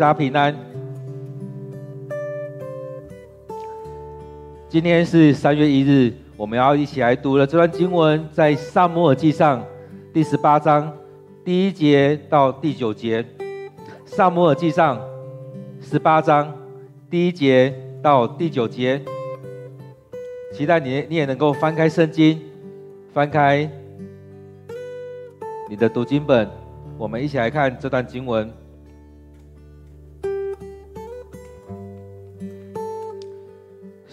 大家平安。今天是三月一日，我们要一起来读了这段经文，在撒母耳记上第十八章第一节到第九节。撒母耳记上十八章第一节到第九节，期待你你也能够翻开圣经，翻开你的读经本，我们一起来看这段经文。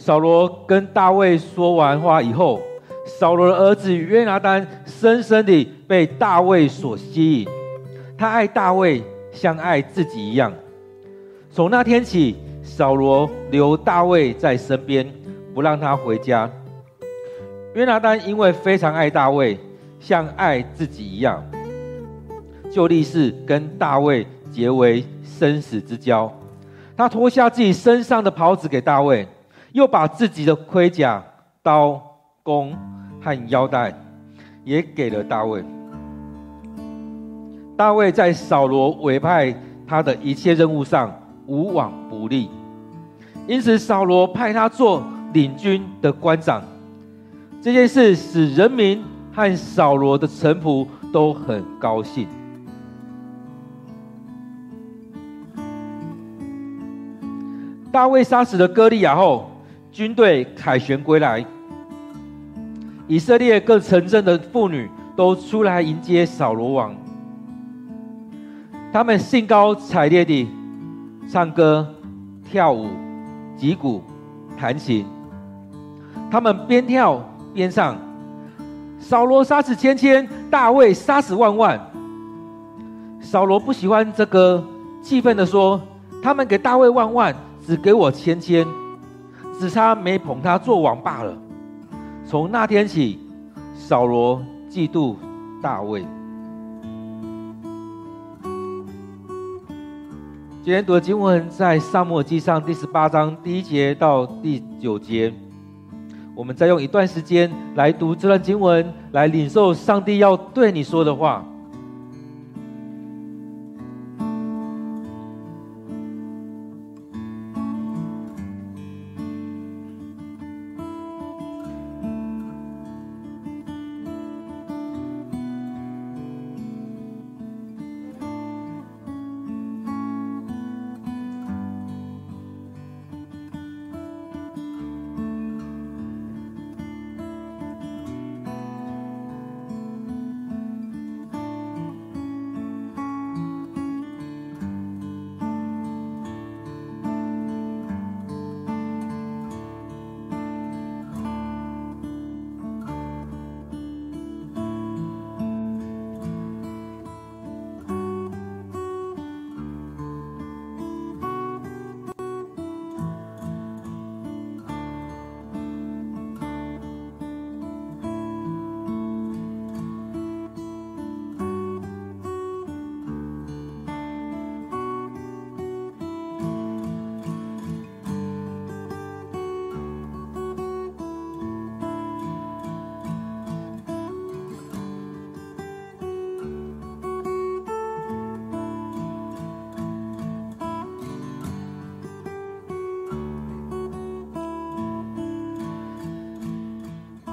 扫罗跟大卫说完话以后，扫罗的儿子约拿单深深地被大卫所吸引，他爱大卫像爱自己一样。从那天起，扫罗留大卫在身边，不让他回家。约拿单因为非常爱大卫，像爱自己一样，就立誓跟大卫结为生死之交。他脱下自己身上的袍子给大卫。又把自己的盔甲、刀、弓和腰带也给了大卫。大卫在扫罗委派他的一切任务上无往不利，因此扫罗派他做领军的官长。这件事使人民和扫罗的臣仆都很高兴。大卫杀死了歌利亚后。军队凯旋归来，以色列各城镇的妇女都出来迎接扫罗王。他们兴高采烈地唱歌、跳舞、击鼓、弹琴。他们边跳边唱：“扫罗杀死千千，大卫杀死万万。”扫罗不喜欢这个，气愤地说：“他们给大卫万万，只给我千千。”只差没捧他做王罢了。从那天起，扫罗嫉妒大卫。今天读的经文在撒母耳记上第十八章第一节到第九节。我们再用一段时间来读这段经文，来领受上帝要对你说的话。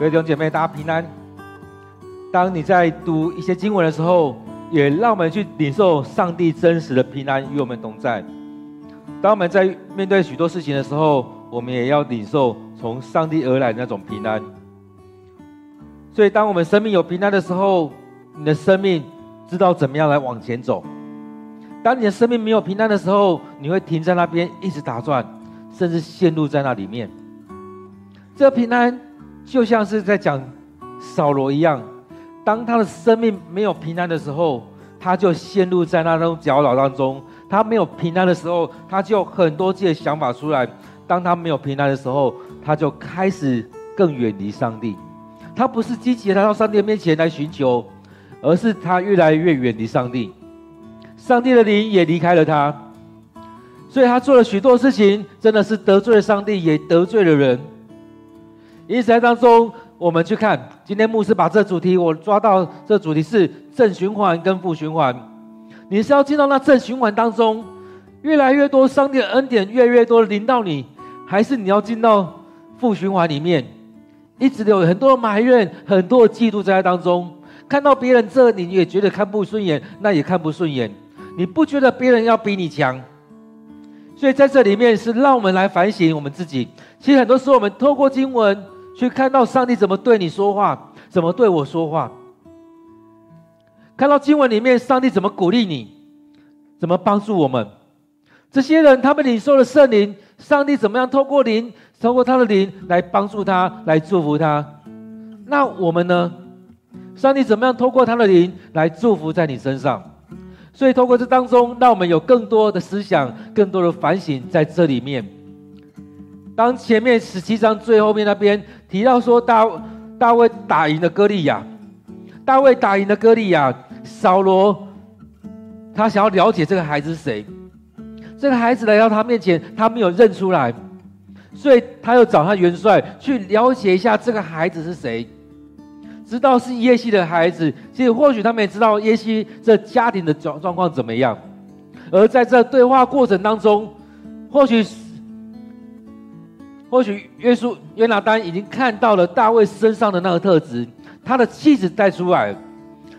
各位弟兄姐妹，大家平安。当你在读一些经文的时候，也让我们去领受上帝真实的平安与我们同在。当我们在面对许多事情的时候，我们也要领受从上帝而来的那种平安。所以，当我们生命有平安的时候，你的生命知道怎么样来往前走。当你的生命没有平安的时候，你会停在那边一直打转，甚至陷入在那里面。这平安。就像是在讲扫罗一样，当他的生命没有平安的时候，他就陷入在那种搅扰当中。他没有平安的时候，他就很多自己的想法出来。当他没有平安的时候，他就开始更远离上帝。他不是积极来到上帝面前来寻求，而是他越来越远离上帝。上帝的灵也离开了他，所以他做了许多事情，真的是得罪了上帝，也得罪了人。因此，在当中，我们去看今天牧师把这主题，我抓到这主题是正循环跟负循环。你是要进到那正循环当中，越来越多上帝的恩典越来越多临到你，还是你要进到负循环里面，一直有很多埋怨、很多的嫉妒在当中。看到别人这，你也觉得看不顺眼，那也看不顺眼。你不觉得别人要比你强？所以在这里面是让我们来反省我们自己。其实很多时候，我们透过经文去看到上帝怎么对你说话，怎么对我说话。看到经文里面，上帝怎么鼓励你，怎么帮助我们。这些人他们领受了圣灵，上帝怎么样透过灵，透过他的灵来帮助他，来祝福他。那我们呢？上帝怎么样透过他的灵来祝福在你身上？所以透过这当中，让我们有更多的思想、更多的反省在这里面。当前面十七章最后面那边提到说大大卫打赢了歌利亚，大卫打赢了歌利亚，扫罗他想要了解这个孩子是谁？这个孩子来到他面前，他没有认出来，所以他又找他元帅去了解一下这个孩子是谁。知道是耶西的孩子，其实或许他们也知道耶西这家庭的状状况怎么样。而在这对话过程当中，或许或许约书约拿单已经看到了大卫身上的那个特质，他的气质带出来，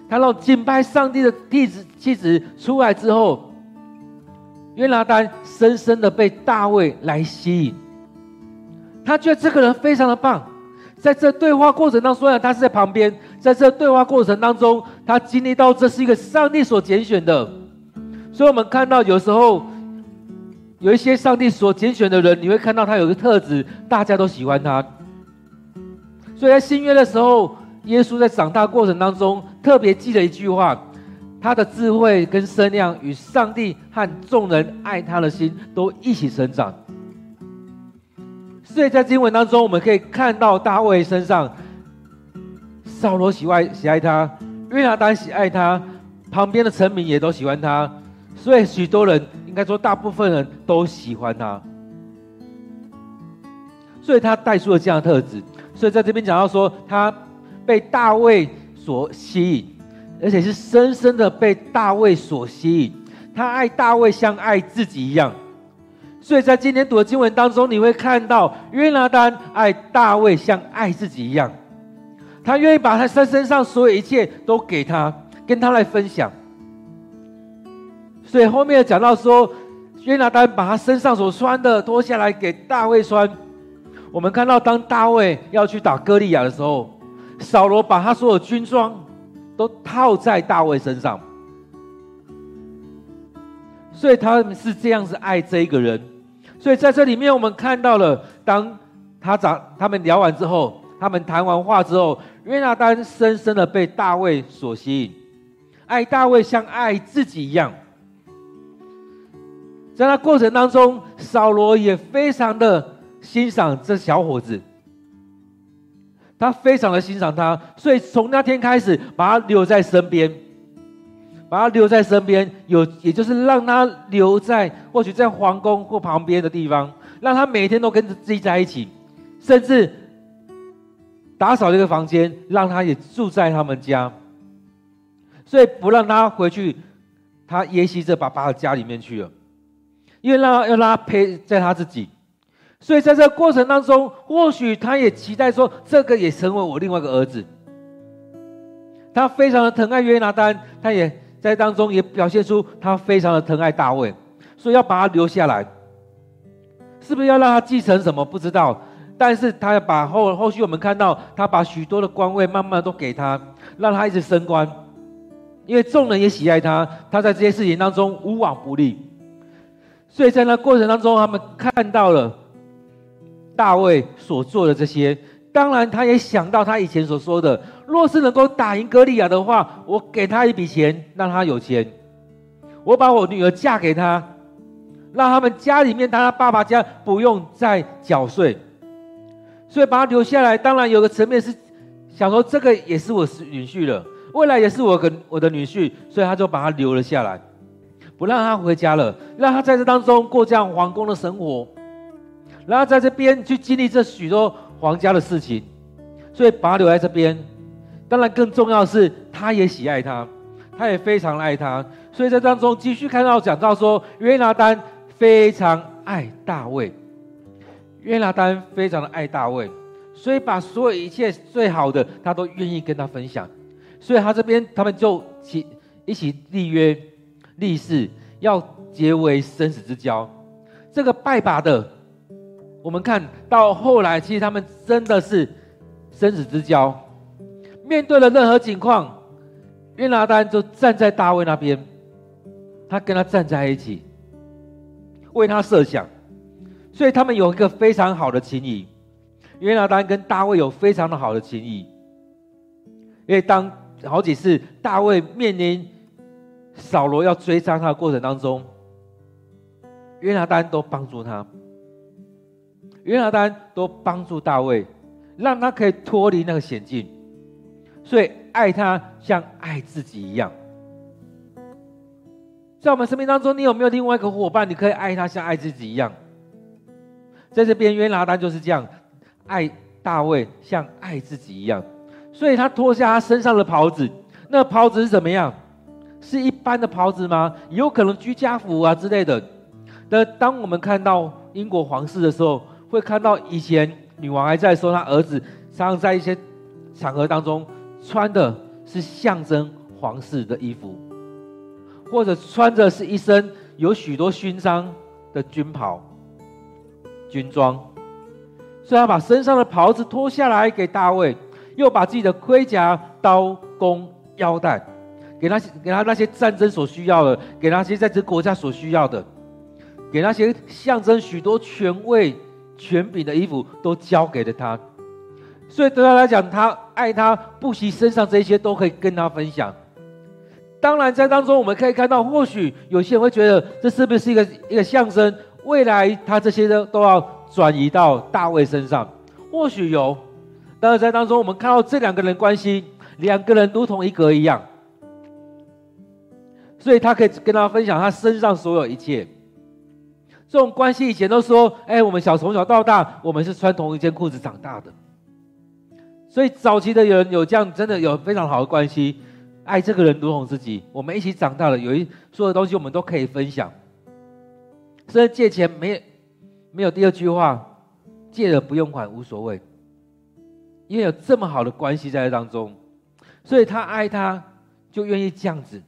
他让敬拜上帝的气质气质出来之后，约拿单深深的被大卫来吸引，他觉得这个人非常的棒。在这对话过程当中，虽然他是在旁边，在这对话过程当中，他经历到这是一个上帝所拣选的。所以，我们看到有时候有一些上帝所拣选的人，你会看到他有个特质，大家都喜欢他。所以在新约的时候，耶稣在长大过程当中，特别记了一句话：他的智慧跟身量与上帝和众人爱他的心都一起成长。所以在经文当中，我们可以看到大卫身上，扫罗喜爱喜爱他，约拿单喜爱他，旁边的臣民也都喜欢他，所以许多人应该说大部分人都喜欢他，所以他带出了这样的特质。所以在这边讲到说，他被大卫所吸引，而且是深深的被大卫所吸引，他爱大卫像爱自己一样。所以在今天读的经文当中，你会看到约拿单爱大卫像爱自己一样，他愿意把他身身上所有一切都给他，跟他来分享。所以后面讲到说，约拿单把他身上所穿的脱下来给大卫穿。我们看到当大卫要去打歌利亚的时候，扫罗把他所有军装都套在大卫身上，所以他们是这样子爱这一个人。所以在这里面，我们看到了，当他长他们聊完之后，他们谈完话之后，约拿单深深的被大卫所吸引，爱大卫像爱自己一样。在那过程当中，扫罗也非常的欣赏这小伙子，他非常的欣赏他，所以从那天开始，把他留在身边。把他留在身边，有也就是让他留在或许在皇宫或旁边的地方，让他每天都跟着自己在一起，甚至打扫这个房间，让他也住在他们家，所以不让他回去他耶西这爸爸的家里面去了，因为让要让他陪在他自己，所以在这个过程当中，或许他也期待说，这个也成为我另外一个儿子，他非常的疼爱约拿单，他也。在当中也表现出他非常的疼爱大卫，所以要把他留下来，是不是要让他继承什么？不知道，但是他要把后后续我们看到他把许多的官位慢慢都给他，让他一直升官，因为众人也喜爱他，他在这些事情当中无往不利，所以在那过程当中，他们看到了大卫所做的这些。当然，他也想到他以前所说的：若是能够打赢歌利亚的话，我给他一笔钱，让他有钱；我把我女儿嫁给他，让他们家里面，他爸爸家不用再缴税，所以把他留下来。当然，有个层面是想说，这个也是我女婿了，未来也是我跟我的女婿，所以他就把他留了下来，不让他回家了，让他在这当中过这样皇宫的生活，然后在这边去经历这许多。皇家的事情，所以把他留在这边。当然，更重要的是，他也喜爱他，他也非常爱他。所以在当中继续看到讲到说，约拿单非常爱大卫，约拿单非常的爱大卫，所以把所有一切最好的，他都愿意跟他分享。所以他这边他们就起一起立约立誓，要结为生死之交。这个拜把的，我们看到后来，其实他们真的是生死之交。面对了任何情况，约拿单就站在大卫那边，他跟他站在一起，为他设想，所以他们有一个非常好的情谊。约拿单跟大卫有非常的好的情谊，因为当好几次大卫面临扫罗要追杀他的过程当中，约拿单都帮助他，约拿单都帮助大卫，让他可以脱离那个险境。所以爱他像爱自己一样。在我们生命当中，你有没有另外一个伙伴？你可以爱他像爱自己一样。在这边，约拿单就是这样爱大卫，像爱自己一样。所以他脱下他身上的袍子，那袍子是怎么样？是一般的袍子吗？也有可能居家服啊之类的。那当我们看到英国皇室的时候，会看到以前女王还在说她，儿子常常在一些场合当中。穿的是象征皇室的衣服，或者穿着是一身有许多勋章的军袍、军装，所以他把身上的袍子脱下来给大卫，又把自己的盔甲、刀弓、腰带，给他给他那些战争所需要的，给那些在这国家所需要的，给那些象征许多权位、权柄的衣服，都交给了他。所以对他来讲，他爱他，不惜身上这些都可以跟他分享。当然，在当中我们可以看到，或许有些人会觉得，这是不是一个一个象征？未来他这些都都要转移到大卫身上？或许有。但是在当中，我们看到这两个人关系，两个人如同一格一样。所以他可以跟他分享他身上所有一切。这种关系以前都说，哎，我们小从小到大，我们是穿同一件裤子长大的。所以早期的人有这样，真的有非常好的关系，爱这个人如同自己。我们一起长大了，有一所有东西我们都可以分享。所以借钱没没有第二句话，借了不用还无所谓，因为有这么好的关系在当中，所以他爱他，就愿意这样子，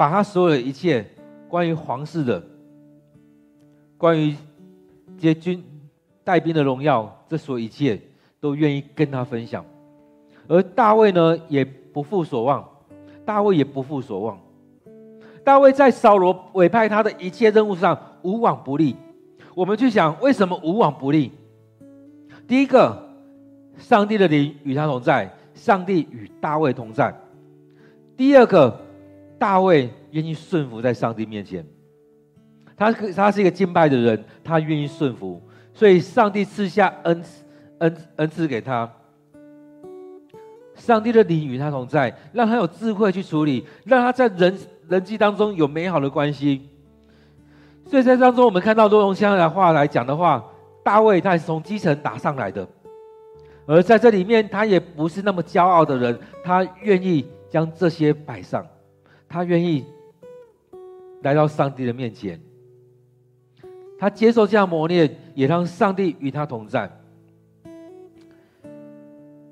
把他所有的一切关于皇室的，关于这些军带兵的荣耀，这所有一切。都愿意跟他分享，而大卫呢，也不负所望。大卫也不负所望。大卫在扫罗委派他的一切任务上无往不利。我们去想，为什么无往不利？第一个，上帝的灵与他同在，上帝与大卫同在。第二个，大卫愿意顺服在上帝面前。他他是一个敬拜的人，他愿意顺服，所以上帝赐下恩。恩恩赐给他，上帝的灵与他同在，让他有智慧去处理，让他在人人际当中有美好的关系。所以在当中，我们看到多用现在的话来讲的话，大卫他是从基层打上来的，而在这里面，他也不是那么骄傲的人，他愿意将这些摆上，他愿意来到上帝的面前，他接受这样磨练，也让上帝与他同在。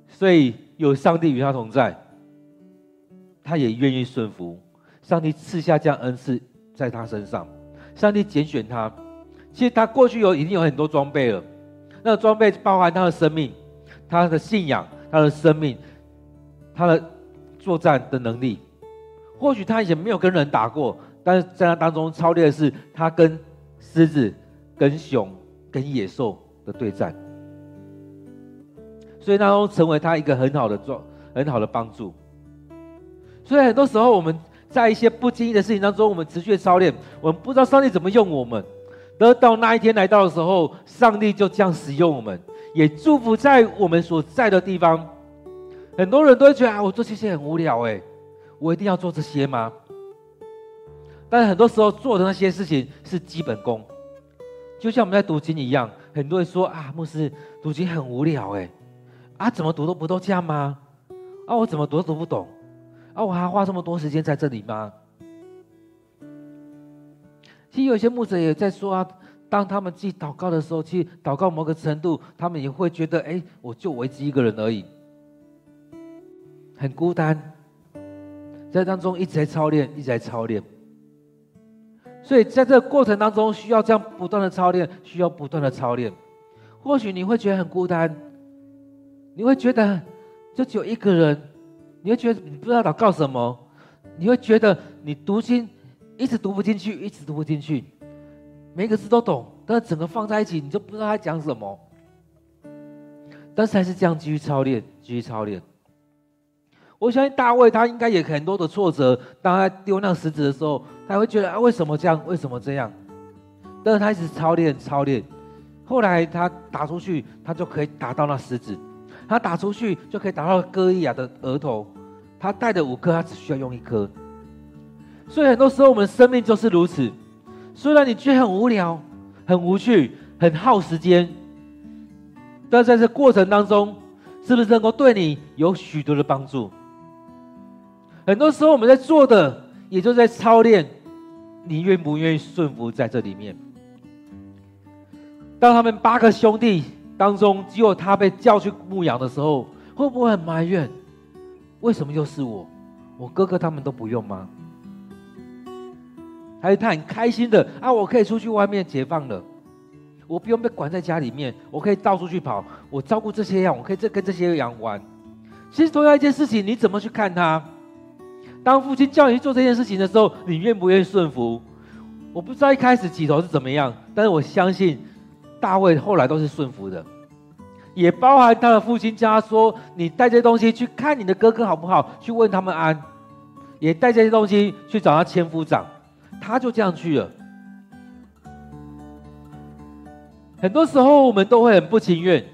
所以有上帝与他同在，他也愿意顺服。上帝赐下这样恩赐在他身上，上帝拣选他。其实他过去有已经有很多装备了，那个装备包含他的生命、他的信仰、他的生命、他的作战的能力。或许他以前没有跟人打过，但是在他当中操练的是他跟狮子、跟熊、跟野兽的对战。所以当中成为他一个很好的状，很好的帮助。所以很多时候我们在一些不经意的事情当中，我们持续的操练，我们不知道上帝怎么用我们。得到那一天来到的时候，上帝就这样使用我们，也祝福在我们所在的地方。很多人都会觉得啊，我做这些很无聊哎，我一定要做这些吗？但是很多时候做的那些事情是基本功，就像我们在读经一样，很多人说啊，牧师读经很无聊哎。啊，怎么读都不都这样吗？啊，我怎么读都读不懂？啊，我还花这么多时间在这里吗？其实有些牧者也在说啊，当他们去祷告的时候，去祷告某个程度，他们也会觉得，哎，我就唯一一个人而已，很孤单，在当中一直在操练，一直在操练。所以在这个过程当中，需要这样不断的操练，需要不断的操练。或许你会觉得很孤单，你会觉得就只有一个人，你会觉得你不知道祷告什么，你会觉得你读经一直读不进去，一直读不进去，每个字都懂，但是整个放在一起，你就不知道他讲什么。但是还是这样继续操练，继续操练。我相信大卫他应该也很多的挫折，当他丢那个石子的时候，他会觉得啊，为什么这样？为什么这样？但是他一直操练操练，后来他打出去，他就可以打到那石子；他打出去就可以打到歌利亚的额头。他带的五颗，他只需要用一颗。所以很多时候我们生命就是如此。虽然你觉得很无聊、很无趣、很耗时间，但在这过程当中，是不是能够对你有许多的帮助？很多时候我们在做的，也就在操练，你愿不愿意顺服在这里面？当他们八个兄弟当中，只有他被叫去牧羊的时候，会不会很埋怨？为什么又是我？我哥哥他们都不用吗？还是他很开心的啊？我可以出去外面解放了，我不用被关在家里面，我可以到处去跑，我照顾这些羊，我可以这跟这些羊玩。其实同样一件事情，你怎么去看他？当父亲叫你去做这件事情的时候，你愿不愿意顺服？我不知道一开始起头是怎么样，但是我相信大卫后来都是顺服的，也包含他的父亲叫他说：“你带这些东西去看你的哥哥好不好？去问他们安。”也带这些东西去找他千夫长，他就这样去了。很多时候我们都会很不情愿，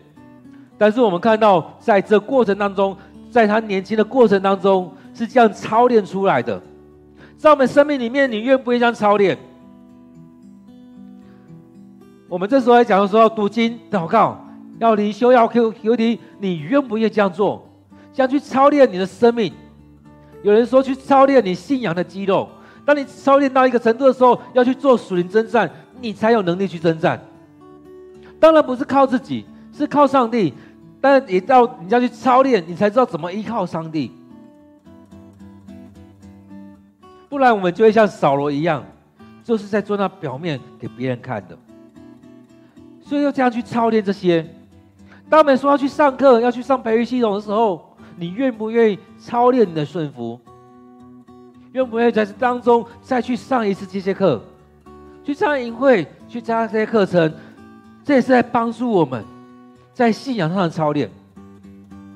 但是我们看到在这过程当中，在他年轻的过程当中。是这样操练出来的，在我们生命里面，你愿不愿意这样操练？我们这时候来讲的时候，读经、祷告、要灵修、要 Q Q T，你愿不愿意这样做？这样去操练你的生命。有人说去操练你信仰的肌肉，当你操练到一个程度的时候，要去做属灵征战，你才有能力去征战。当然不是靠自己，是靠上帝，但也到你要去操练，你才知道怎么依靠上帝。不然我们就会像扫罗一样，就是在做那表面给别人看的。所以要这样去操练这些。当我们说要去上课、要去上培育系统的时候，你愿不愿意操练你的顺服？愿不愿意在这当中再去上一次这些课，去上营会，去加这些课程？这也是在帮助我们，在信仰上的操练，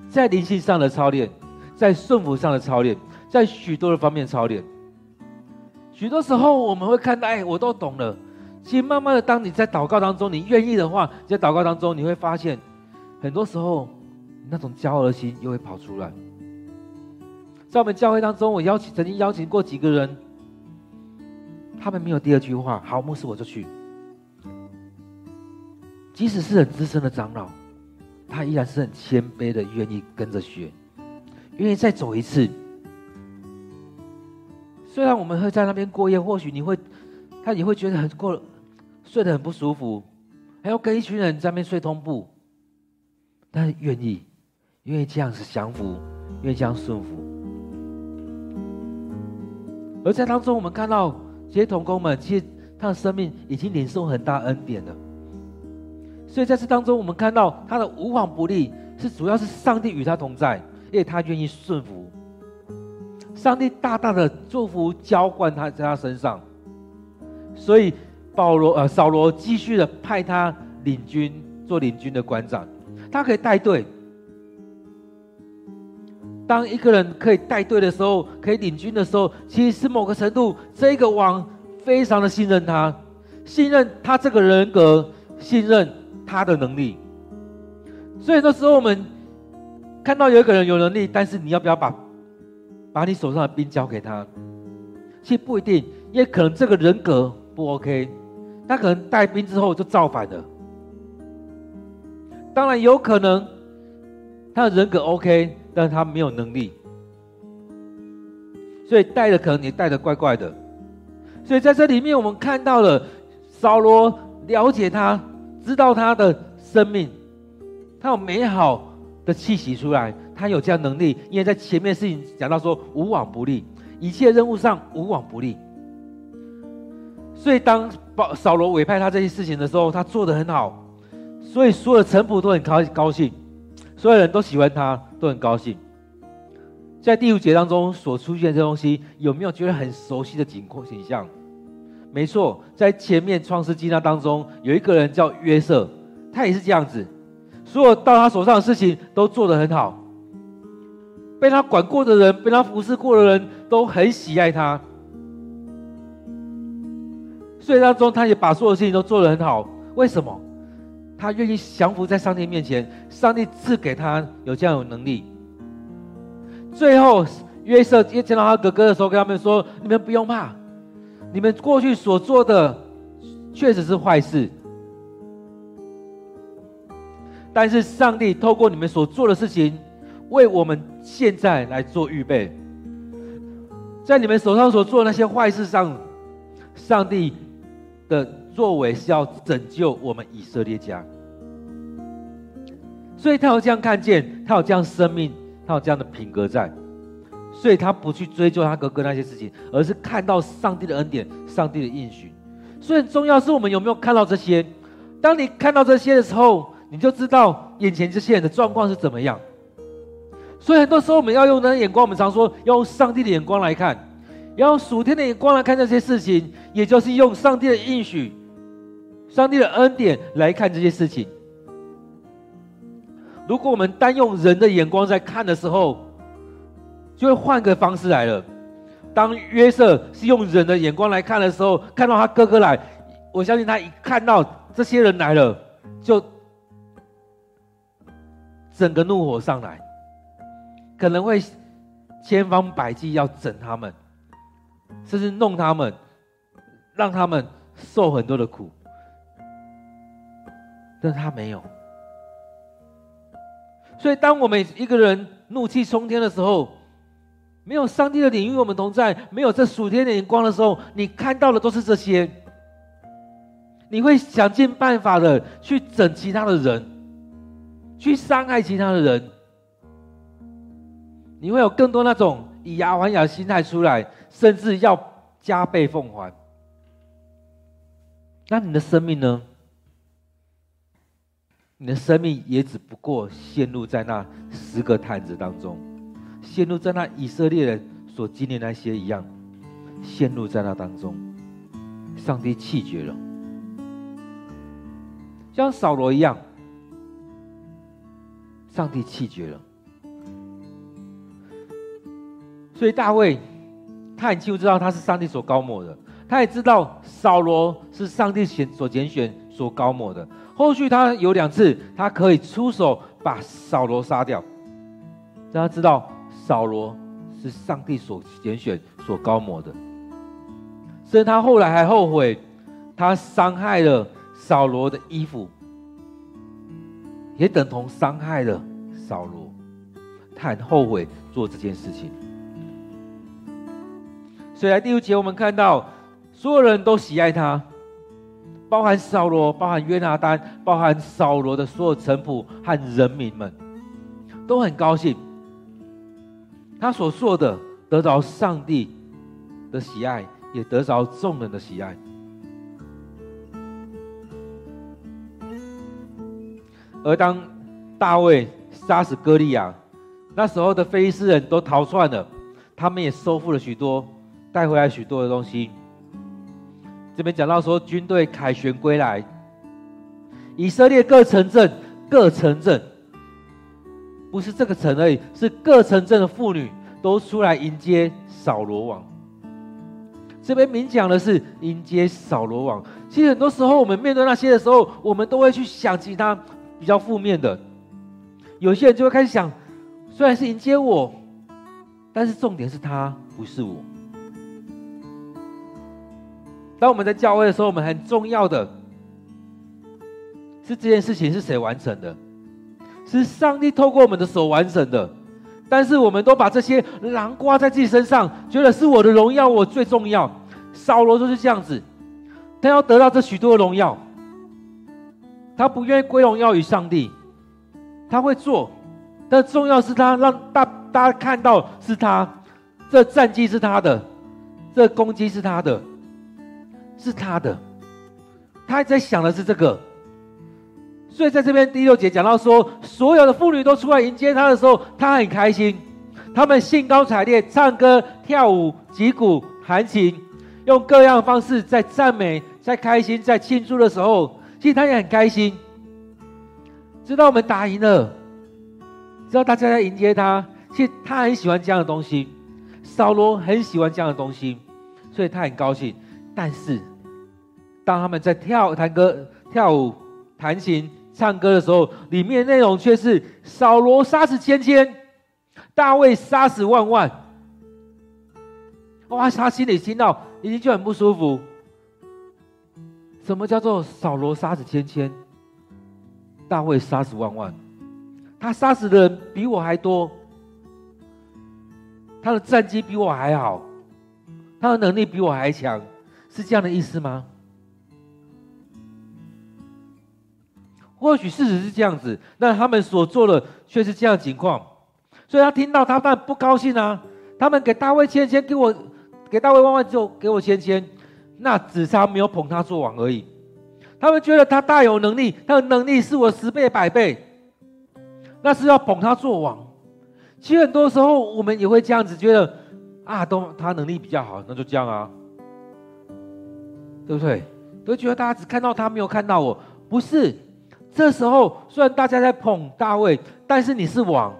在灵性上的操练，在顺服上的操练，在许多的方面操练。许多时候我们会看到，哎，我都懂了。其实慢慢的，当你在祷告当中，你愿意的话，在祷告当中，你会发现，很多时候那种骄傲的心又会跑出来。在我们教会当中，我邀请曾经邀请过几个人，他们没有第二句话，好，牧师我就去。即使是很资深的长老，他依然是很谦卑的，愿意跟着学，愿意再走一次。虽然我们会在那边过夜，或许你会，他也会觉得很过，睡得很不舒服，还要跟一群人在那边睡通铺，但是愿意，愿意这样子降服，愿意这样顺服。而在当中，我们看到这些童工们，其实他的生命已经领受很大恩典了。所以在这当中，我们看到他的无往不利，是主要是上帝与他同在，因为他愿意顺服。上帝大大的祝福浇灌他在他身上，所以保罗呃扫罗继续的派他领军做领军的官长，他可以带队。当一个人可以带队的时候，可以领军的时候，其实是某个程度，这个王非常的信任他，信任他这个人格，信任他的能力。所以那时候我们看到有一个人有能力，但是你要不要把？把你手上的兵交给他，其实不一定，也可能这个人格不 OK，他可能带兵之后就造反了。当然有可能他的人格 OK，但是他没有能力，所以带的可能你带的怪怪的。所以在这里面，我们看到了扫罗了解他，知道他的生命，他有美好的气息出来，他有这样能力，因为在前面事情讲到说无往不利，一切任务上无往不利。所以当扫扫罗委派他这些事情的时候，他做得很好，所以所有的臣仆都很高高兴，所有人都喜欢他，都很高兴。在第五节当中所出现这东西，有没有觉得很熟悉的景况景象？没错，在前面创世纪那当中，有一个人叫约瑟，他也是这样子，所有到他手上的事情都做得很好，被他管过的人，被他服侍过的人都很喜爱他。所以当中，他也把所有事情都做得很好。为什么？他愿意降服在上帝面前，上帝赐给他有这样有能力。最后，约瑟也见到他哥哥的时候，跟他们说：“你们不用怕，你们过去所做的确实是坏事，但是上帝透过你们所做的事情，为我们现在来做预备。在你们手上所做的那些坏事上，上帝的作为是要拯救我们以色列家，所以他有这样看见，他有这样生命。”他有这样的品格在，所以他不去追究他哥哥那些事情，而是看到上帝的恩典、上帝的应许。所以很重要是我们有没有看到这些？当你看到这些的时候，你就知道眼前这些人的状况是怎么样。所以很多时候我们要用那眼光，我们常说要用上帝的眼光来看，要用属天的眼光来看这些事情，也就是用上帝的应许、上帝的恩典来看这些事情。如果我们单用人的眼光在看的时候，就会换个方式来了。当约瑟是用人的眼光来看的时候，看到他哥哥来，我相信他一看到这些人来了，就整个怒火上来，可能会千方百计要整他们，甚至弄他们，让他们受很多的苦。但他没有。所以，当我们一个人怒气冲天的时候，没有上帝的灵与我们同在，没有这属天的眼光的时候，你看到的都是这些。你会想尽办法的去整其他的人，去伤害其他的人。你会有更多那种以牙还牙的心态出来，甚至要加倍奉还。那你的生命呢？你的生命也只不过陷入在那十个探子当中，陷入在那以色列人所经历那些一样，陷入在那当中，上帝气绝了，像扫罗一样，上帝气绝了。所以大卫，他很清楚知道他是上帝所膏抹的，他也知道扫罗是上帝选所拣选所膏抹的。后续他有两次，他可以出手把扫罗杀掉，让他知道扫罗是上帝所拣选、所膏抹的。所以他后来还后悔，他伤害了扫罗的衣服，也等同伤害了扫罗。他很后悔做这件事情。所以来第五节，我们看到所有人都喜爱他。包含扫罗，包含约拿单，包含扫罗的所有臣仆和人民们，都很高兴。他所做的得着上帝的喜爱，也得着众人的喜爱。而当大卫杀死歌利亚，那时候的非利士人都逃窜了，他们也收复了许多，带回来许多的东西。这边讲到说，军队凯旋归来，以色列各城镇、各城镇，不是这个城而已，是各城镇的妇女都出来迎接扫罗王。这边明讲的是迎接扫罗王。其实很多时候，我们面对那些的时候，我们都会去想其他比较负面的。有些人就会开始想，虽然是迎接我，但是重点是他，不是我。当我们在教会的时候，我们很重要的是这件事情是谁完成的？是上帝透过我们的手完成的。但是我们都把这些狼挂在自己身上，觉得是我的荣耀，我最重要。扫罗就是这样子，他要得到这许多的荣耀，他不愿意归荣耀于上帝，他会做，但重要是他让大大家看到是他，这战绩是他的，这攻击是他的，是他的，他一直在想的是这个。所以在这边第六节讲到说，所有的妇女都出来迎接他的时候，他很开心，他们兴高采烈唱歌、跳舞、击鼓、弹琴，用各样的方式在赞美、在开心、在庆祝的时候，其实他也很开心。知道我们打赢了，知道大家在迎接他，其实他很喜欢这样的东西。扫罗很喜欢这样的东西，所以他很高兴。但是，当他们在跳、弹歌、跳舞、弹琴。唱歌的时候，里面内容却是扫罗杀死千千，大卫杀死万万。哇，他心里听到已经就很不舒服。什么叫做扫罗杀死千千，大卫杀死万万？他杀死的人比我还多，他的战绩比我还好，他的能力比我还强，是这样的意思吗？或许事实是这样子，那他们所做的却是这样的情况，所以他听到他当然不高兴啊。他们给大卫千千，给我给大卫万万，就给我千千，那只差没有捧他做王而已。他们觉得他大有能力，他的能力是我十倍百倍，那是要捧他做王。其实很多时候我们也会这样子觉得啊，都他能力比较好，那就这样啊，对不对？都觉得大家只看到他，没有看到我，不是。这时候，虽然大家在捧大卫，但是你是王。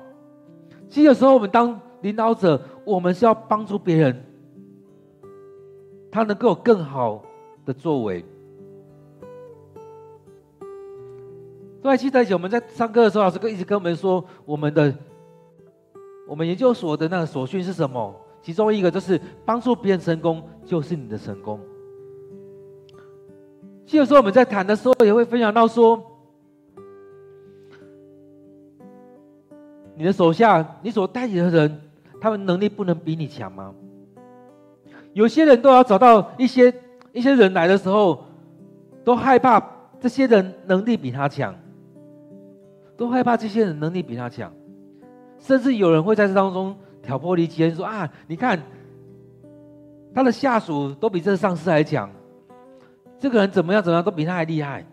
其实有时候我们当领导者，我们是要帮助别人，他能够有更好的作为。都还记得以前我们在上课的时候，老师一直跟我们说，我们的我们研究所的那个所训是什么？其中一个就是帮助别人成功，就是你的成功。其实有时候我们在谈的时候，也会分享到说。你的手下，你所带领的人，他们能力不能比你强吗？有些人都要找到一些一些人来的时候，都害怕这些人能力比他强，都害怕这些人能力比他强，甚至有人会在这当中挑拨离间，说啊，你看他的下属都比这上司还强，这个人怎么样怎么样都比他还厉害。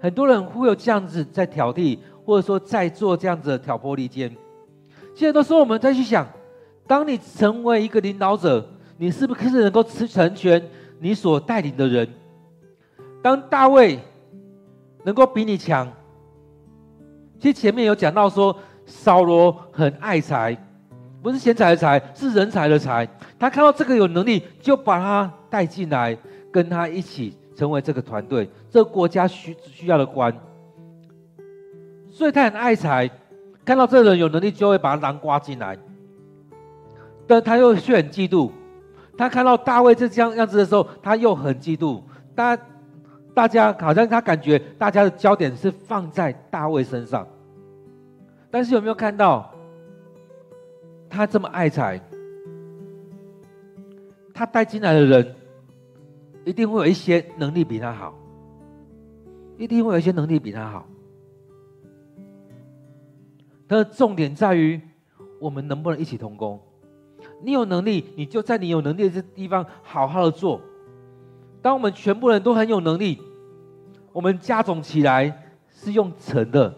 很多人会有这样子在挑剔。或者说，在做这样子的挑拨离间，现在都是我们再去想，当你成为一个领导者，你是不是能够成全你所带领的人？当大卫能够比你强，其实前面有讲到说，扫罗很爱财，不是钱财的财，是人才的才。他看到这个有能力，就把他带进来，跟他一起成为这个团队，这个国家需需要的官。所以他很爱财，看到这个人有能力，就会把他囊括进来。但他又却很嫉妒。他看到大卫这样样子的时候，他又很嫉妒。大大家好像他感觉大家的焦点是放在大卫身上。但是有没有看到，他这么爱财，他带进来的人一定会有一些能力比他好，一定会有一些能力比他好。他的重点在于，我们能不能一起同工？你有能力，你就在你有能力的这地方好好的做。当我们全部人都很有能力，我们加总起来是用乘的，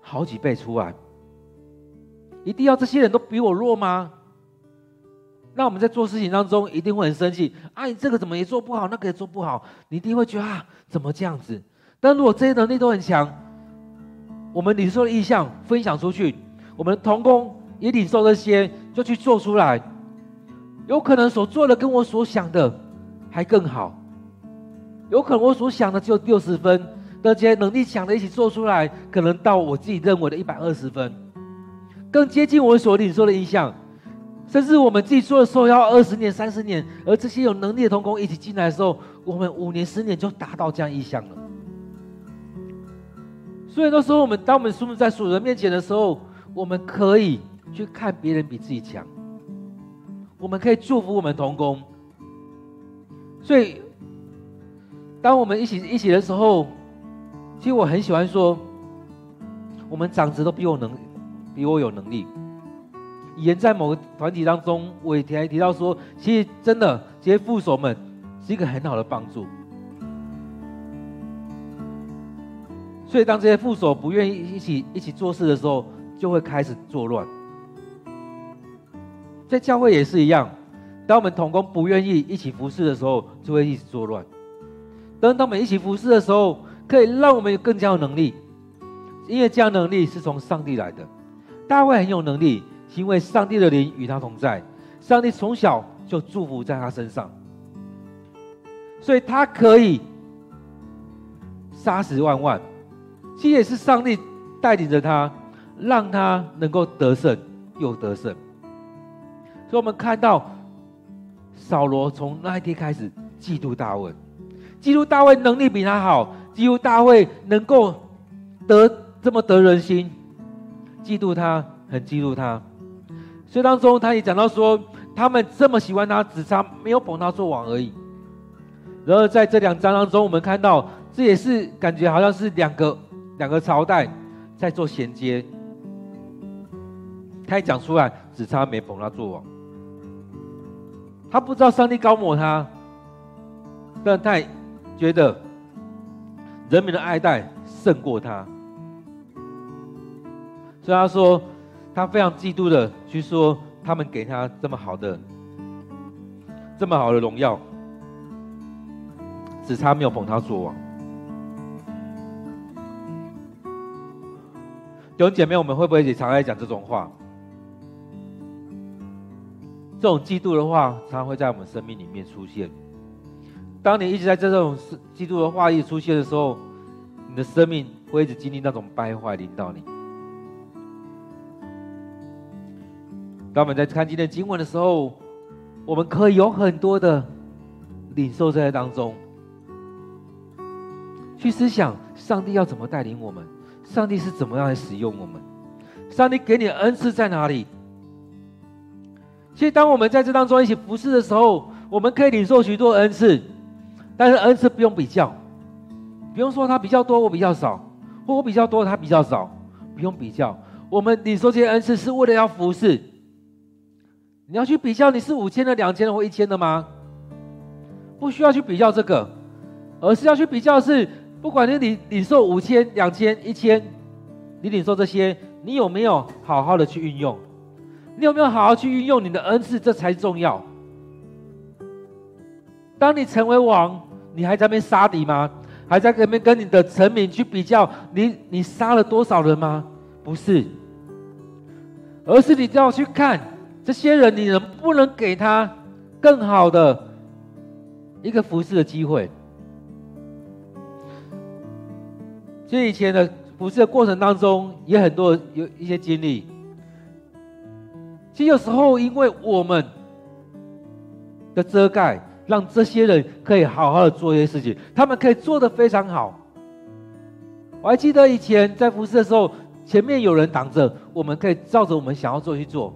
好几倍出来。一定要这些人都比我弱吗？那我们在做事情当中一定会很生气。啊，你这个怎么也做不好，那个也做不好，你一定会觉得啊，怎么这样子？但如果这些能力都很强，我们领受的意向分享出去，我们同工也领受这些，就去做出来。有可能所做的跟我所想的还更好，有可能我所想的只有六十分，那些能力强的一起做出来，可能到我自己认为的一百二十分，更接近我所领受的意向。甚至我们自己做的时候要二十年、三十年，而这些有能力的同工一起进来的时候，我们五年、十年就达到这样意向了。所以那时候，我们当我们出在属人面前的时候，我们可以去看别人比自己强，我们可以祝福我们同工。所以，当我们一起一起的时候，其实我很喜欢说，我们长子都比我能，比我有能力。以前在某个团体当中，我也提提到说，其实真的这些副手们是一个很好的帮助。所以，当这些副手不愿意一起一起做事的时候，就会开始作乱。在教会也是一样，当我们同工不愿意一起服侍的时候，就会一起作乱。当他们一起服侍的时候，可以让我们有更加有能力，因为这样能力是从上帝来的。大卫很有能力，是因为上帝的灵与他同在，上帝从小就祝福在他身上，所以他可以杀死万万。这也是上帝带领着他，让他能够得胜又得胜。所以，我们看到扫罗从那一天开始嫉妒大卫，嫉妒大卫能力比他好，嫉妒大卫能够得这么得人心，嫉妒他，很嫉妒他。所以当中他也讲到说，他们这么喜欢他，只差没有捧他做王而已。然后在这两章当中，我们看到这也是感觉好像是两个。两个朝代在做衔接，他也讲出来，只差没捧他做王。他不知道上帝高抹他，但他也觉得人民的爱戴胜过他，所以他说他非常嫉妒的去说他们给他这么好的、这么好的荣耀，只差没有捧他做王。弟兄姐妹，我们会不会也常爱讲这种话？这种嫉妒的话，常常会在我们生命里面出现。当你一直在这种嫉妒的话一出现的时候，你的生命会一直经历那种败坏临到你。当我们在看今天经文的时候，我们可以有很多的领受在当中，去思想上帝要怎么带领我们。上帝是怎么样来使用我们？上帝给你的恩赐在哪里？其实，当我们在这当中一起服侍的时候，我们可以领受许多恩赐，但是恩赐不用比较，不用说他比较多，我比较少，或我比较多，他比较少，不用比较。我们领受这些恩赐是为了要服侍。你要去比较，你是五千的、两千的或一千的吗？不需要去比较这个，而是要去比较是。不管你领领受五千、两千、一千，你领受这些，你有没有好好的去运用？你有没有好好去运用你的恩赐？这才重要。当你成为王，你还在那边杀敌吗？还在那边跟你的臣民去比较？你你杀了多少人吗？不是，而是你要去看这些人，你能不能给他更好的一个服侍的机会？其实以前的服侍的过程当中，也很多有一些经历。其实有时候，因为我们的遮盖，让这些人可以好好的做一些事情，他们可以做得非常好。我还记得以前在服侍的时候，前面有人挡着，我们可以照着我们想要做去做。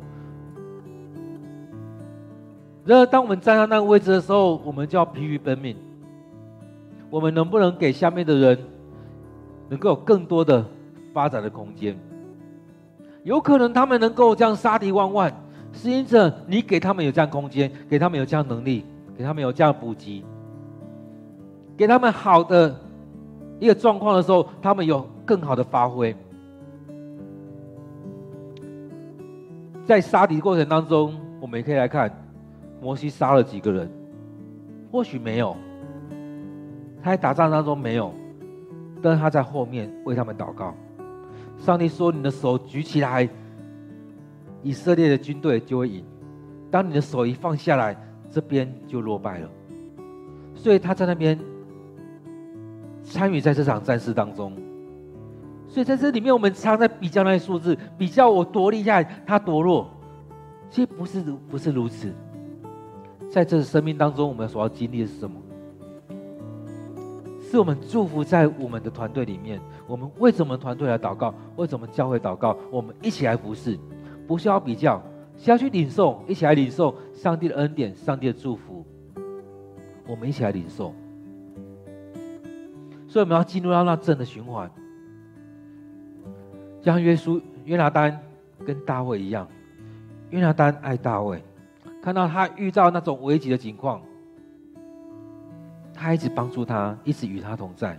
然而，当我们站在那个位置的时候，我们就要疲于奔命。我们能不能给下面的人？能够有更多的发展的空间，有可能他们能够这样杀敌万万，是因着你给他们有这样空间，给他们有这样能力，给他们有这样补给，给他们好的一个状况的时候，他们有更好的发挥。在杀敌过程当中，我们也可以来看，摩西杀了几个人？或许没有，他在打仗当中没有。但是他在后面为他们祷告，上帝说：“你的手举起来，以色列的军队就会赢；当你的手一放下来，这边就落败了。”所以他在那边参与在这场战事当中。所以在这里面，我们常在比较那些数字，比较我多厉害，他多弱。其实不是如不是如此，在这生命当中，我们所要经历的是什么？是我们祝福在我们的团队里面。我们为什么团队来祷告？为什么教会祷告？我们一起来服侍，不需要比较，是要去领受，一起来领受上帝的恩典、上帝的祝福。我们一起来领受。所以我们要进入到那正的循环，像约书约拿单跟大卫一样，约拿单爱大卫，看到他遇到那种危急的情况，他一直帮助他，一直与他同在，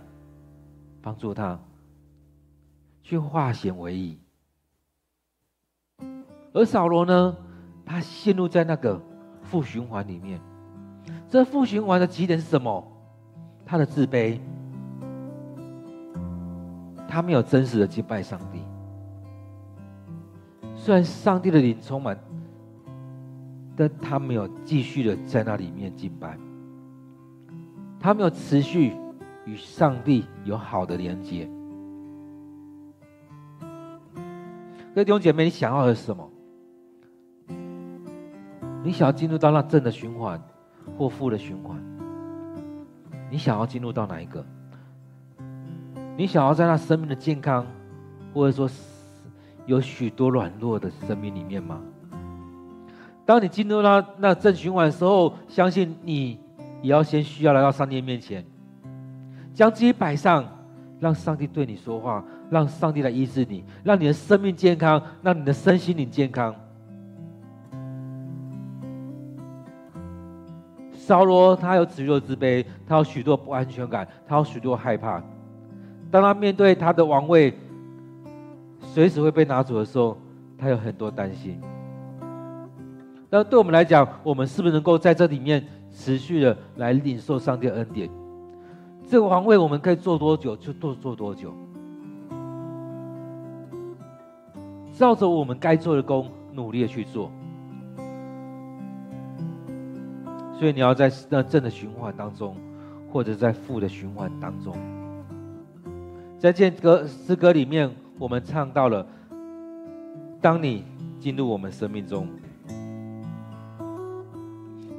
帮助他去化险为夷。而扫罗呢，他陷入在那个负循环里面。这负循环的起点是什么？他的自卑，他没有真实的敬拜上帝。虽然上帝的灵充满，但他没有继续的在那里面敬拜，他没有持续与上帝有好的连接。各位弟兄姐妹，你想要的是什么？你想要进入到那正的循环，或负的循环？你想要进入到哪一个？你想要在那生命的健康，或者说有许多软弱的生命里面吗？当你进入到那正循环的时候，相信你也要先需要来到上帝面前，将自己摆上，让上帝对你说话，让上帝来医治你，让你的生命健康，让你的身心灵健康。扫罗他有许多自卑，他有许多不安全感，他有许多害怕。当他面对他的王位随时会被拿走的时候，他有很多担心。那对我们来讲，我们是不是能够在这里面持续的来领受上帝的恩典？这个皇位我们可以做多久就多做多久，照着我们该做的工努力的去做。所以你要在那正的循环当中，或者在负的循环当中。在这歌诗歌里面，我们唱到了：当你进入我们生命中，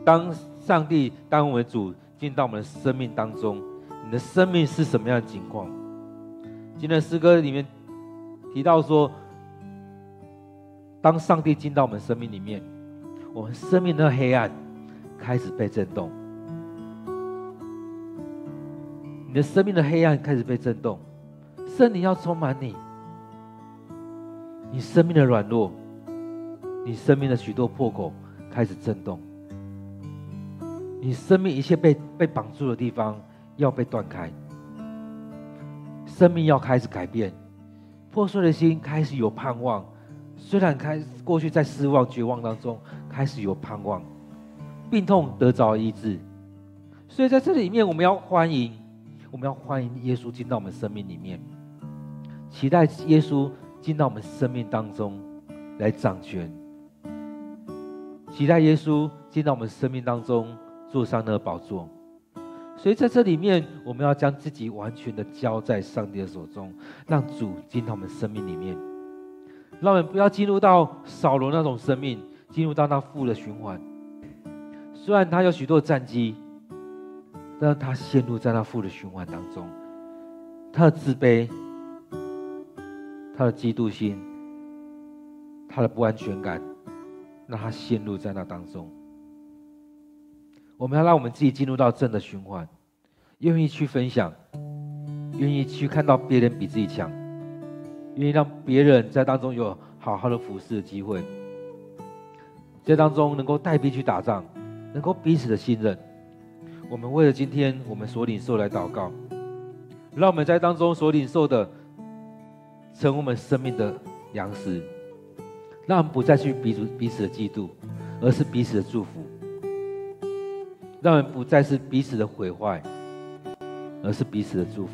当上帝、当我们主进到我们的生命当中，你的生命是什么样的情况？今天的诗歌里面提到说，当上帝进到我们生命里面，我们生命的黑暗。开始被震动，你的生命的黑暗开始被震动，圣灵要充满你，你生命的软弱，你生命的许多破口开始震动，你生命一切被被绑住的地方要被断开，生命要开始改变，破碎的心开始有盼望，虽然开过去在失望绝望当中，开始有盼望。病痛得着医治，所以在这里面，我们要欢迎，我们要欢迎耶稣进到我们生命里面，期待耶稣进到我们生命当中来掌权，期待耶稣进到我们生命当中坐上那个宝座。所以在这里面，我们要将自己完全的交在上帝的手中，让主进到我们生命里面，让我们不要进入到扫罗那种生命，进入到那负的循环。虽然他有许多战绩，但他陷入在那负的循环当中，他的自卑，他的嫉妒心，他的不安全感，让他陷入在那当中。我们要让我们自己进入到正的循环，愿意去分享，愿意去看到别人比自己强，愿意让别人在当中有好好的服侍的机会，在当中能够带兵去打仗。能够彼此的信任，我们为了今天我们所领受来祷告，让我们在当中所领受的，成我们生命的粮食，让我们不再去彼此彼此的嫉妒，而是彼此的祝福；让人不再是彼此的毁坏，而是彼此的祝福。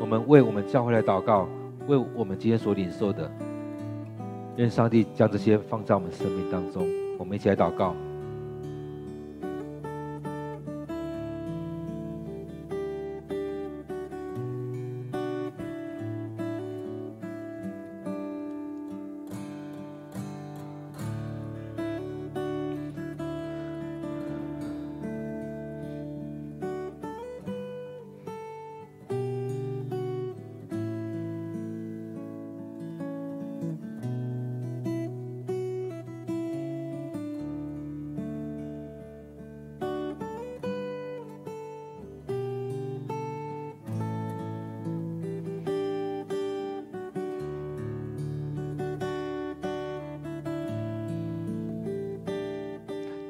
我们为我们教会来祷告，为我们今天所领受的，愿上帝将这些放在我们生命当中。我们一起来祷告。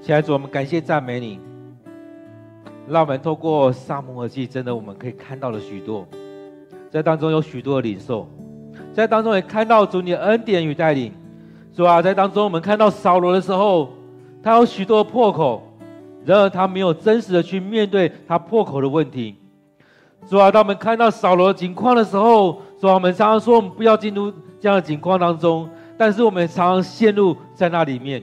现在主，我们感谢赞美你，让我们透过撒母耳记，真的我们可以看到了许多，在当中有许多的领受，在当中也看到主你的恩典与带领。主啊，在当中我们看到扫罗的时候，他有许多的破口，然而他没有真实的去面对他破口的问题。主啊，当我们看到扫罗的境况的时候，主啊，我们常常说我们不要进入这样的境况当中，但是我们常常陷入在那里面。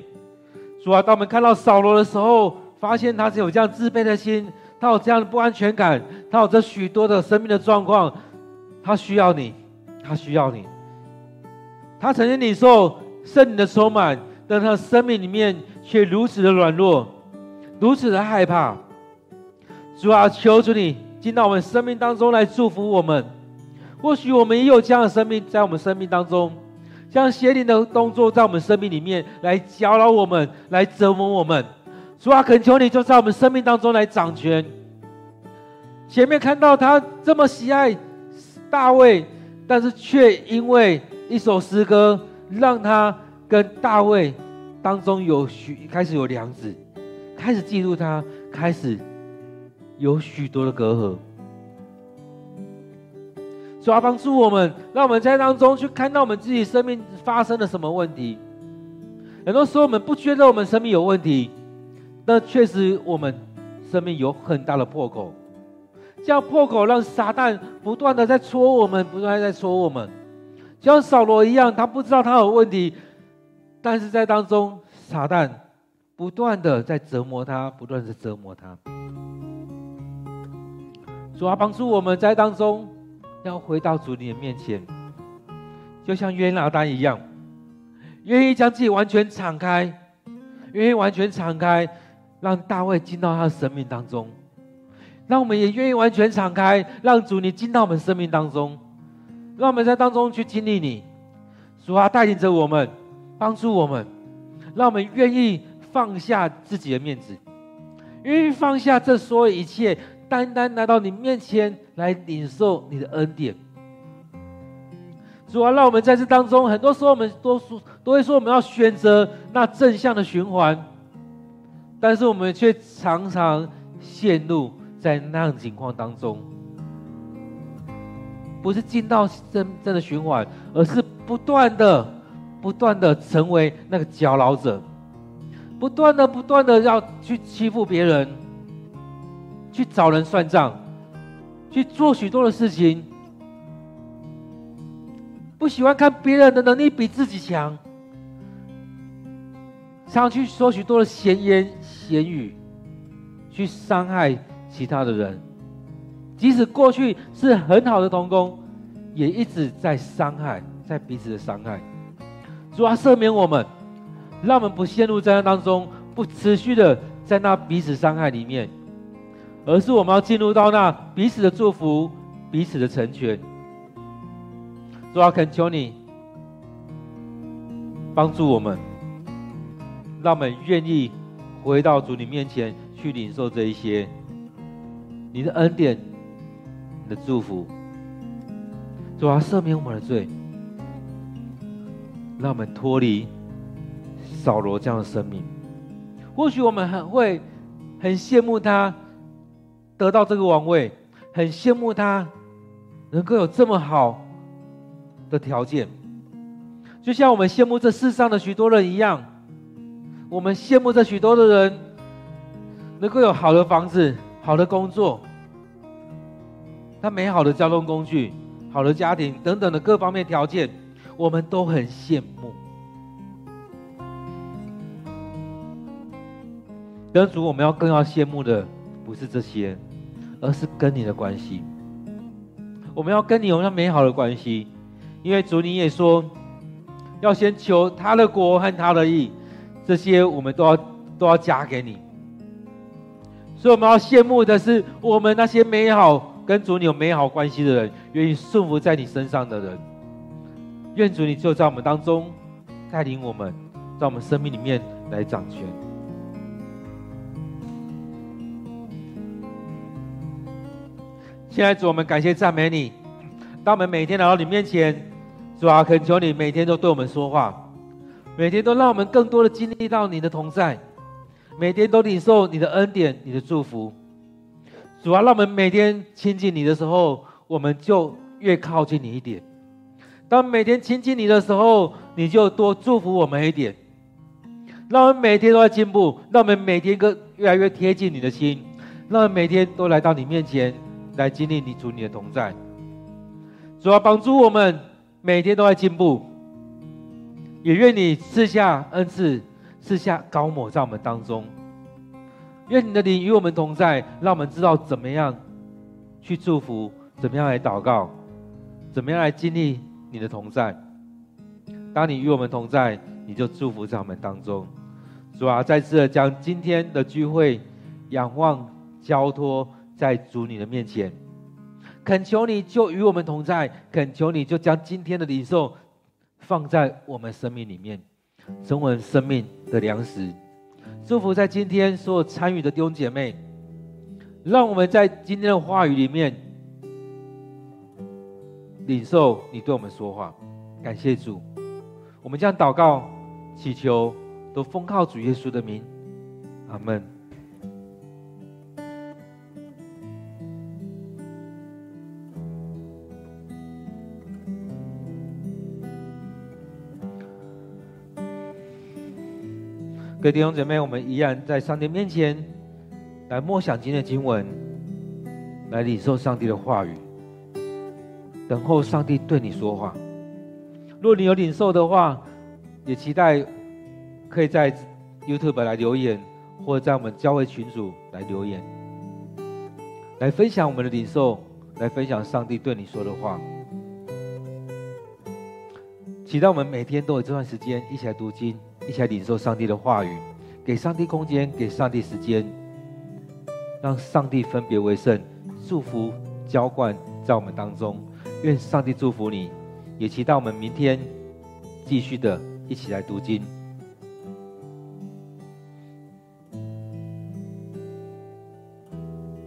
主啊，当我们看到扫罗的时候，发现他是有这样自卑的心，他有这样的不安全感，他有这许多的生命的状况，他需要你，他需要你。他曾经领受圣灵的充满，但他的生命里面却如此的软弱，如此的害怕。主啊，求主你进到我们生命当中来祝福我们。或许我们也有这样的生命在我们生命当中，让邪灵的动作在我们生命里面来搅扰我们，来折磨我们。主啊，恳求你就在我们生命当中来掌权。前面看到他这么喜爱大卫，但是却因为一首诗歌。让他跟大卫当中有许开始有梁子，开始嫉妒他，开始有许多的隔阂。主啊，帮助我们，让我们在当中去看到我们自己生命发生了什么问题。很多时候我们不觉得我们生命有问题，但确实我们生命有很大的破口。这样破口让撒旦不断的在戳我们，不断的在戳我们。就像扫罗一样，他不知道他有问题，但是在当中，撒旦不断的在折磨他，不断的折磨他。主啊，帮助我们在当中要回到主你的面前，就像约拿单一样，愿意将自己完全敞开，愿意完全敞开，让大卫进到他的生命当中，让我们也愿意完全敞开，让主你进到我们生命当中。让我们在当中去经历你，主啊，带领着我们，帮助我们，让我们愿意放下自己的面子，愿意放下这所有一切，单单来到你面前来领受你的恩典。主啊，让我们在这当中，很多时候我们都说都会说我们要选择那正向的循环，但是我们却常常陷入在那样的情况当中。不是进到真正的循环，而是不断的、不断的成为那个搅扰者，不断的、不断的要去欺负别人，去找人算账，去做许多的事情，不喜欢看别人的能力比自己强，常去说许多的闲言闲语，去伤害其他的人。即使过去是很好的同工，也一直在伤害，在彼此的伤害。主啊，赦免我们，让我们不陷入灾难当中，不持续的在那彼此伤害里面，而是我们要进入到那彼此的祝福、彼此的成全。主啊，恳求你帮助我们，让我们愿意回到主你面前去领受这一些你的恩典。你的祝福，主啊，赦免我们的罪，让我们脱离扫罗这样的生命。或许我们很会很羡慕他得到这个王位，很羡慕他能够有这么好的条件，就像我们羡慕这世上的许多人一样，我们羡慕这许多的人能够有好的房子、好的工作。他美好的交通工具、好的家庭等等的各方面条件，我们都很羡慕。跟主，我们要更要羡慕的是这些，而是跟你的关系。我们要跟你有那美好的关系，因为主你也说，要先求他的国和他的义，这些我们都要都要加给你。所以我们要羡慕的是我们那些美好。跟主你有美好关系的人，愿意顺服在你身上的人，愿主你就在我们当中带领我们，在我们生命里面来掌权。现在主，我们感谢赞美你，当我们每天来到你面前，主啊，恳求你每天都对我们说话，每天都让我们更多的经历到你的同在，每天都领受你的恩典、你的祝福。主啊，让我们每天亲近你的时候，我们就越靠近你一点；当每天亲近你的时候，你就多祝福我们一点。让我们每天都在进步，让我们每天更越来越贴近你的心，让我们每天都来到你面前。来经历你主你的同在。主啊，帮助我们每天都在进步，也愿你赐下恩赐，赐下膏抹在我们当中。愿你的灵与我们同在，让我们知道怎么样去祝福，怎么样来祷告，怎么样来经历你的同在。当你与我们同在，你就祝福在我们当中。主啊，再次的将今天的聚会仰望交托在主你的面前，恳求你就与我们同在，恳求你就将今天的领受放在我们生命里面，成为生命的粮食。祝福在今天所有参与的弟兄姐妹，让我们在今天的话语里面领受你对我们说话。感谢主，我们将祷告、祈求都奉靠主耶稣的名，阿门。各位弟兄姐妹，我们依然在上帝面前来默想今天的经文，来领受上帝的话语，等候上帝对你说话。若你有领受的话，也期待可以在 YouTube 来留言，或者在我们教会群组来留言，来分享我们的领受，来分享上帝对你说的话。期待我们每天都有这段时间一起来读经。一起来领受上帝的话语，给上帝空间，给上帝时间，让上帝分别为圣，祝福浇灌在我们当中。愿上帝祝福你，也期待我们明天继续的一起来读经。